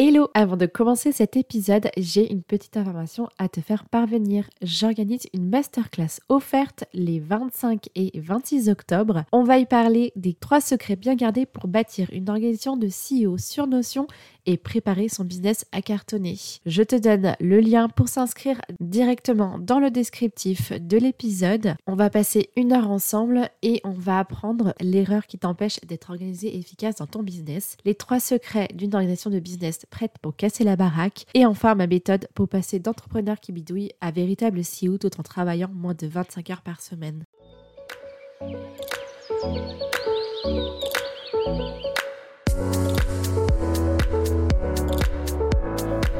Hello Avant de commencer cet épisode, j'ai une petite information à te faire parvenir. J'organise une masterclass offerte les 25 et 26 octobre. On va y parler des trois secrets bien gardés pour bâtir une organisation de CEO sur Notion et préparer son business à cartonner. Je te donne le lien pour s'inscrire directement dans le descriptif de l'épisode. On va passer une heure ensemble et on va apprendre l'erreur qui t'empêche d'être organisé et efficace dans ton business, les trois secrets d'une organisation de business prête pour casser la baraque et enfin ma méthode pour passer d'entrepreneur qui bidouille à véritable CEO tout en travaillant moins de 25 heures par semaine.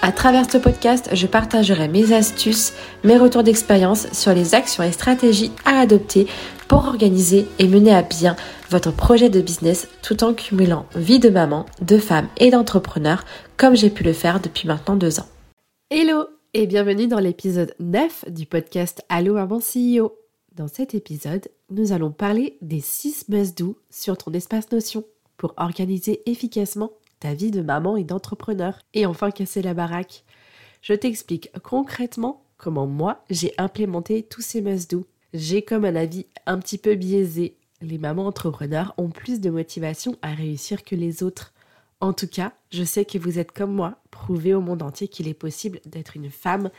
À travers ce podcast, je partagerai mes astuces, mes retours d'expérience sur les actions et stratégies à adopter pour organiser et mener à bien votre projet de business tout en cumulant vie de maman, de femme et d'entrepreneur comme j'ai pu le faire depuis maintenant deux ans. Hello et bienvenue dans l'épisode 9 du podcast Allo Maman CEO. Dans cet épisode, nous allons parler des 6 must-do sur ton espace Notion pour organiser efficacement ta vie de maman et d'entrepreneur, et enfin casser la baraque. Je t'explique concrètement comment moi j'ai implémenté tous ces must-do. J'ai comme un avis un petit peu biaisé. Les mamans entrepreneurs ont plus de motivation à réussir que les autres. En tout cas, je sais que vous êtes comme moi, prouvé au monde entier qu'il est possible d'être une femme,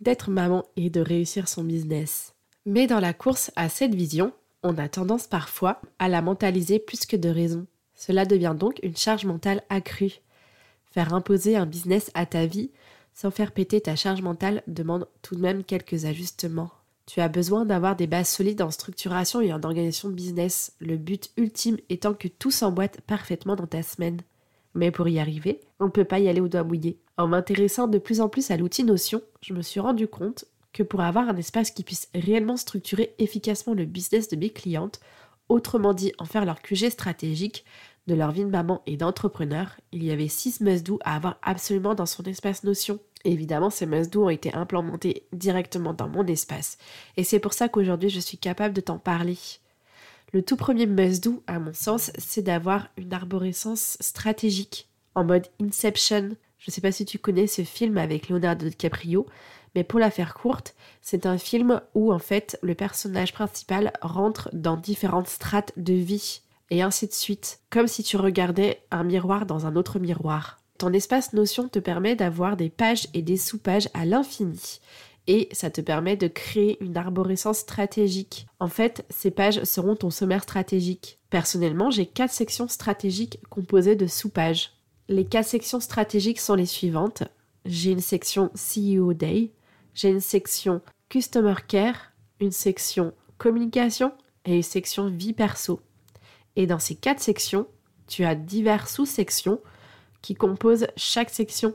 d'être maman et de réussir son business. Mais dans la course à cette vision, on a tendance parfois à la mentaliser plus que de raison. Cela devient donc une charge mentale accrue. Faire imposer un business à ta vie sans faire péter ta charge mentale demande tout de même quelques ajustements. Tu as besoin d'avoir des bases solides en structuration et en organisation de business, le but ultime étant que tout s'emboîte parfaitement dans ta semaine. Mais pour y arriver, on ne peut pas y aller au doigt mouillé. En m'intéressant de plus en plus à l'outil Notion, je me suis rendu compte que pour avoir un espace qui puisse réellement structurer efficacement le business de mes clientes, autrement dit en faire leur QG stratégique, de leur vie de maman et d'entrepreneur, il y avait 6 must-do à avoir absolument dans son espace Notion. évidemment, ces must-do ont été implémentés directement dans mon espace. Et c'est pour ça qu'aujourd'hui, je suis capable de t'en parler. Le tout premier must-do, à mon sens, c'est d'avoir une arborescence stratégique, en mode Inception. Je ne sais pas si tu connais ce film avec Leonardo DiCaprio, mais pour la faire courte, c'est un film où en fait le personnage principal rentre dans différentes strates de vie et ainsi de suite, comme si tu regardais un miroir dans un autre miroir. Ton espace Notion te permet d'avoir des pages et des sous-pages à l'infini. Et ça te permet de créer une arborescence stratégique. En fait, ces pages seront ton sommaire stratégique. Personnellement, j'ai quatre sections stratégiques composées de sous-pages. Les quatre sections stratégiques sont les suivantes. J'ai une section CEO Day, j'ai une section Customer Care, une section Communication et une section Vie Perso. Et dans ces quatre sections, tu as diverses sous-sections qui composent chaque section.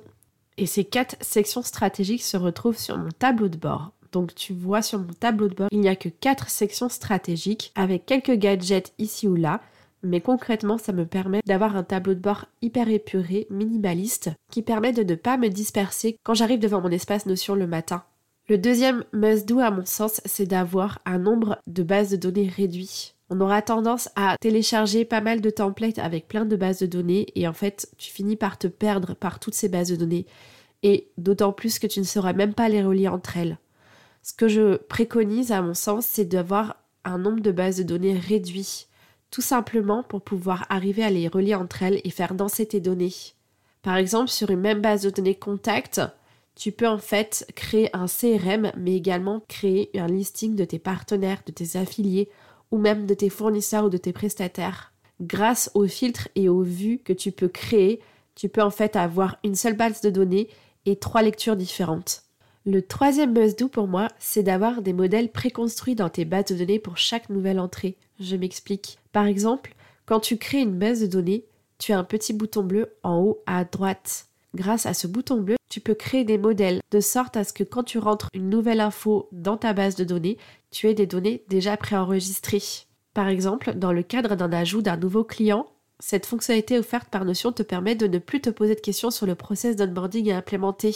Et ces quatre sections stratégiques se retrouvent sur mon tableau de bord. Donc tu vois sur mon tableau de bord, il n'y a que quatre sections stratégiques avec quelques gadgets ici ou là. Mais concrètement, ça me permet d'avoir un tableau de bord hyper épuré, minimaliste, qui permet de ne pas me disperser quand j'arrive devant mon espace Notion le matin. Le deuxième must-do à mon sens, c'est d'avoir un nombre de bases de données réduit on aura tendance à télécharger pas mal de templates avec plein de bases de données et en fait tu finis par te perdre par toutes ces bases de données et d'autant plus que tu ne sauras même pas les relier entre elles. Ce que je préconise à mon sens c'est d'avoir un nombre de bases de données réduit tout simplement pour pouvoir arriver à les relier entre elles et faire danser tes données. Par exemple sur une même base de données contact, tu peux en fait créer un CRM mais également créer un listing de tes partenaires, de tes affiliés ou même de tes fournisseurs ou de tes prestataires. Grâce aux filtres et aux vues que tu peux créer, tu peux en fait avoir une seule base de données et trois lectures différentes. Le troisième must-do pour moi, c'est d'avoir des modèles préconstruits dans tes bases de données pour chaque nouvelle entrée. Je m'explique. Par exemple, quand tu crées une base de données, tu as un petit bouton bleu en haut à droite. grâce à ce bouton bleu, tu peux créer des modèles de sorte à ce que quand tu rentres une nouvelle info dans ta base de données, tu aies des données déjà préenregistrées. Par exemple, dans le cadre d'un ajout d'un nouveau client, cette fonctionnalité offerte par Notion te permet de ne plus te poser de questions sur le process d'onboarding à implémenter.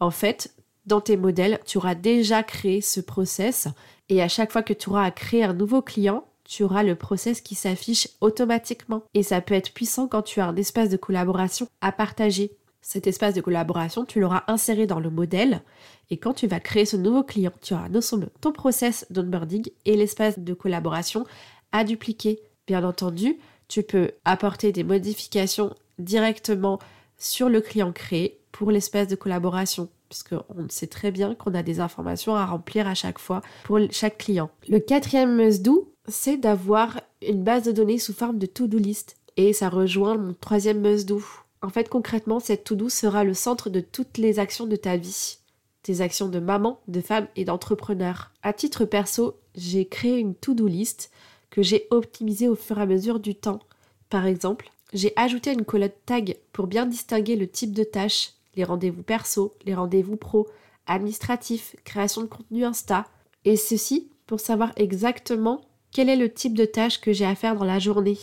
En fait, dans tes modèles, tu auras déjà créé ce process et à chaque fois que tu auras à créer un nouveau client, tu auras le process qui s'affiche automatiquement. Et ça peut être puissant quand tu as un espace de collaboration à partager. Cet espace de collaboration, tu l'auras inséré dans le modèle et quand tu vas créer ce nouveau client, tu auras non seulement ton process d'onboarding et l'espace de collaboration à dupliquer. Bien entendu, tu peux apporter des modifications directement sur le client créé pour l'espace de collaboration puisqu'on sait très bien qu'on a des informations à remplir à chaque fois pour chaque client. Le quatrième must-do, c'est d'avoir une base de données sous forme de to-do list. Et ça rejoint mon troisième must-do. En fait, concrètement, cette to-do sera le centre de toutes les actions de ta vie. Tes actions de maman, de femme et d'entrepreneur. À titre perso, j'ai créé une to-do list que j'ai optimisée au fur et à mesure du temps. Par exemple, j'ai ajouté une colonne tag pour bien distinguer le type de tâches, les rendez-vous perso, les rendez-vous pro, administratifs, création de contenu Insta, et ceci pour savoir exactement quel est le type de tâche que j'ai à faire dans la journée.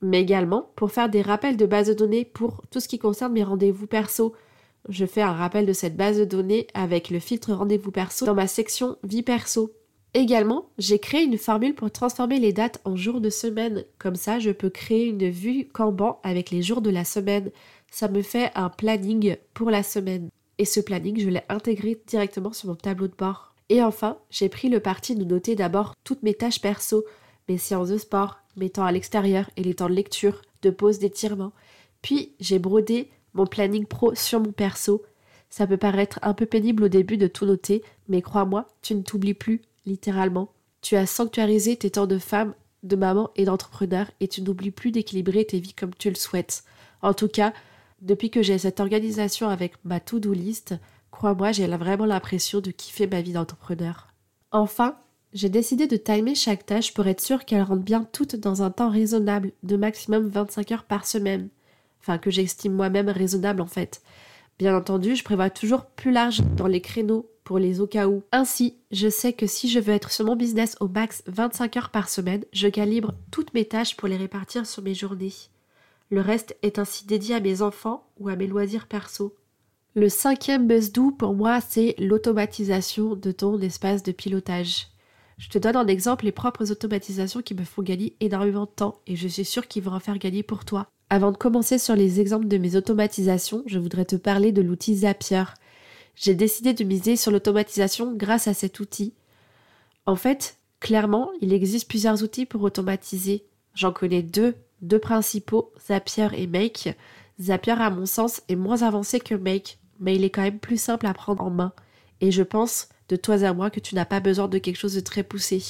Mais également pour faire des rappels de base de données pour tout ce qui concerne mes rendez-vous perso. Je fais un rappel de cette base de données avec le filtre rendez-vous perso dans ma section vie perso. Également, j'ai créé une formule pour transformer les dates en jours de semaine. Comme ça, je peux créer une vue Kanban avec les jours de la semaine. Ça me fait un planning pour la semaine. Et ce planning, je l'ai intégré directement sur mon tableau de bord. Et enfin, j'ai pris le parti de noter d'abord toutes mes tâches perso, mes séances de sport, mes temps à l'extérieur et les temps de lecture, de pause, d'étirement. Puis j'ai brodé mon planning pro sur mon perso. Ça peut paraître un peu pénible au début de tout noter, mais crois-moi, tu ne t'oublies plus, littéralement. Tu as sanctuarisé tes temps de femme, de maman et d'entrepreneur et tu n'oublies plus d'équilibrer tes vies comme tu le souhaites. En tout cas, depuis que j'ai cette organisation avec ma to-do list, Crois-moi, j'ai vraiment l'impression de kiffer ma vie d'entrepreneur. Enfin, j'ai décidé de timer chaque tâche pour être sûr qu'elles rentrent bien toutes dans un temps raisonnable, de maximum 25 heures par semaine. Enfin, que j'estime moi-même raisonnable en fait. Bien entendu, je prévois toujours plus large dans les créneaux pour les au cas où. Ainsi, je sais que si je veux être sur mon business au max 25 heures par semaine, je calibre toutes mes tâches pour les répartir sur mes journées. Le reste est ainsi dédié à mes enfants ou à mes loisirs perso. Le cinquième buzz doux pour moi, c'est l'automatisation de ton espace de pilotage. Je te donne en exemple les propres automatisations qui me font gagner énormément de temps et je suis sûre qu'ils vont en faire gagner pour toi. Avant de commencer sur les exemples de mes automatisations, je voudrais te parler de l'outil Zapier. J'ai décidé de miser sur l'automatisation grâce à cet outil. En fait, clairement, il existe plusieurs outils pour automatiser. J'en connais deux, deux principaux, Zapier et Make. Zapier, à mon sens, est moins avancé que Make, mais il est quand même plus simple à prendre en main. Et je pense, de toi à moi, que tu n'as pas besoin de quelque chose de très poussé.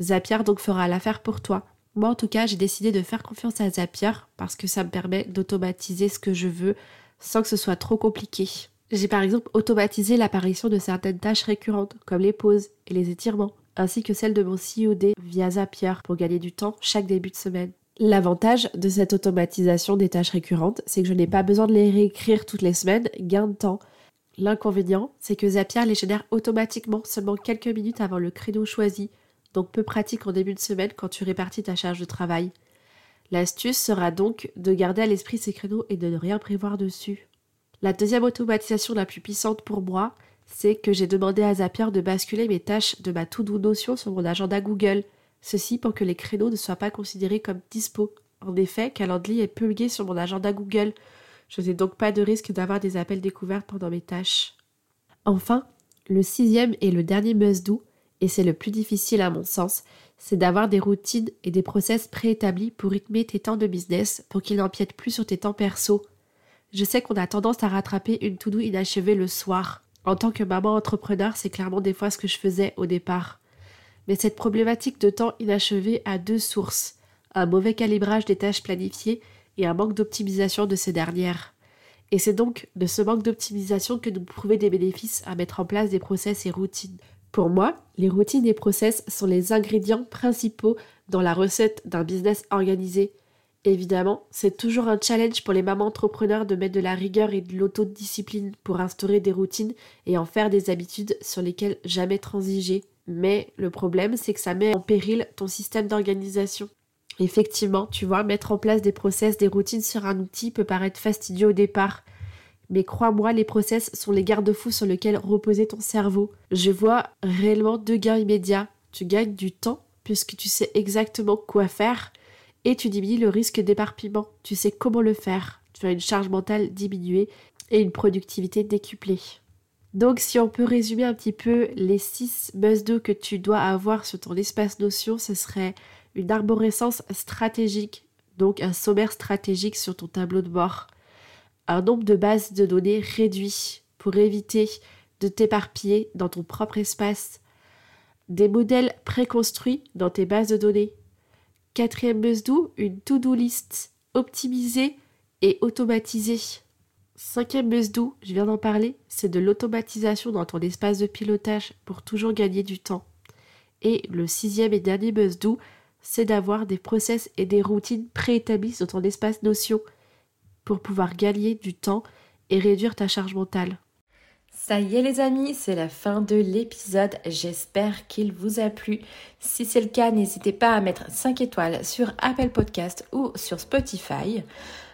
Zapier donc fera l'affaire pour toi. Moi en tout cas, j'ai décidé de faire confiance à Zapier parce que ça me permet d'automatiser ce que je veux sans que ce soit trop compliqué. J'ai par exemple automatisé l'apparition de certaines tâches récurrentes comme les pauses et les étirements, ainsi que celle de mon COD via Zapier pour gagner du temps chaque début de semaine. L'avantage de cette automatisation des tâches récurrentes, c'est que je n'ai pas besoin de les réécrire toutes les semaines, gain de temps. L'inconvénient, c'est que Zapier les génère automatiquement seulement quelques minutes avant le créneau choisi, donc peu pratique en début de semaine quand tu répartis ta charge de travail. L'astuce sera donc de garder à l'esprit ces créneaux et de ne rien prévoir dessus. La deuxième automatisation la plus puissante pour moi, c'est que j'ai demandé à Zapier de basculer mes tâches de ma to-do Notion sur mon agenda Google. Ceci pour que les créneaux ne soient pas considérés comme dispo. En effet, Calendly est publié sur mon agenda Google. Je n'ai donc pas de risque d'avoir des appels découverts pendant mes tâches. Enfin, le sixième et le dernier must-do, et c'est le plus difficile à mon sens, c'est d'avoir des routines et des process préétablis pour rythmer tes temps de business pour qu'ils n'empiètent plus sur tes temps perso. Je sais qu'on a tendance à rattraper une to-do inachevée le soir. En tant que maman entrepreneur, c'est clairement des fois ce que je faisais au départ. Mais cette problématique de temps inachevé a deux sources un mauvais calibrage des tâches planifiées et un manque d'optimisation de ces dernières. Et c'est donc de ce manque d'optimisation que nous prouvons des bénéfices à mettre en place des process et routines. Pour moi, les routines et process sont les ingrédients principaux dans la recette d'un business organisé. Évidemment, c'est toujours un challenge pour les mamans entrepreneurs de mettre de la rigueur et de l'autodiscipline pour instaurer des routines et en faire des habitudes sur lesquelles jamais transiger. Mais le problème, c'est que ça met en péril ton système d'organisation. Effectivement, tu vois, mettre en place des process, des routines sur un outil peut paraître fastidieux au départ. Mais crois-moi, les process sont les garde-fous sur lesquels reposer ton cerveau. Je vois réellement deux gains immédiats. Tu gagnes du temps puisque tu sais exactement quoi faire et tu diminues le risque d'éparpillement. Tu sais comment le faire. Tu as une charge mentale diminuée et une productivité décuplée. Donc si on peut résumer un petit peu les 6 must-do que tu dois avoir sur ton espace notion, ce serait une arborescence stratégique, donc un sommaire stratégique sur ton tableau de bord, un nombre de bases de données réduit pour éviter de t'éparpiller dans ton propre espace, des modèles préconstruits dans tes bases de données. Quatrième must-do, une to-do list optimisée et automatisée. Cinquième must-do, je viens d'en parler, c'est de l'automatisation dans ton espace de pilotage pour toujours gagner du temps. Et le sixième et dernier must-do, c'est d'avoir des process et des routines préétablies dans ton espace notion pour pouvoir gagner du temps et réduire ta charge mentale. Ça y est les amis, c'est la fin de l'épisode. J'espère qu'il vous a plu. Si c'est le cas, n'hésitez pas à mettre 5 étoiles sur Apple Podcast ou sur Spotify.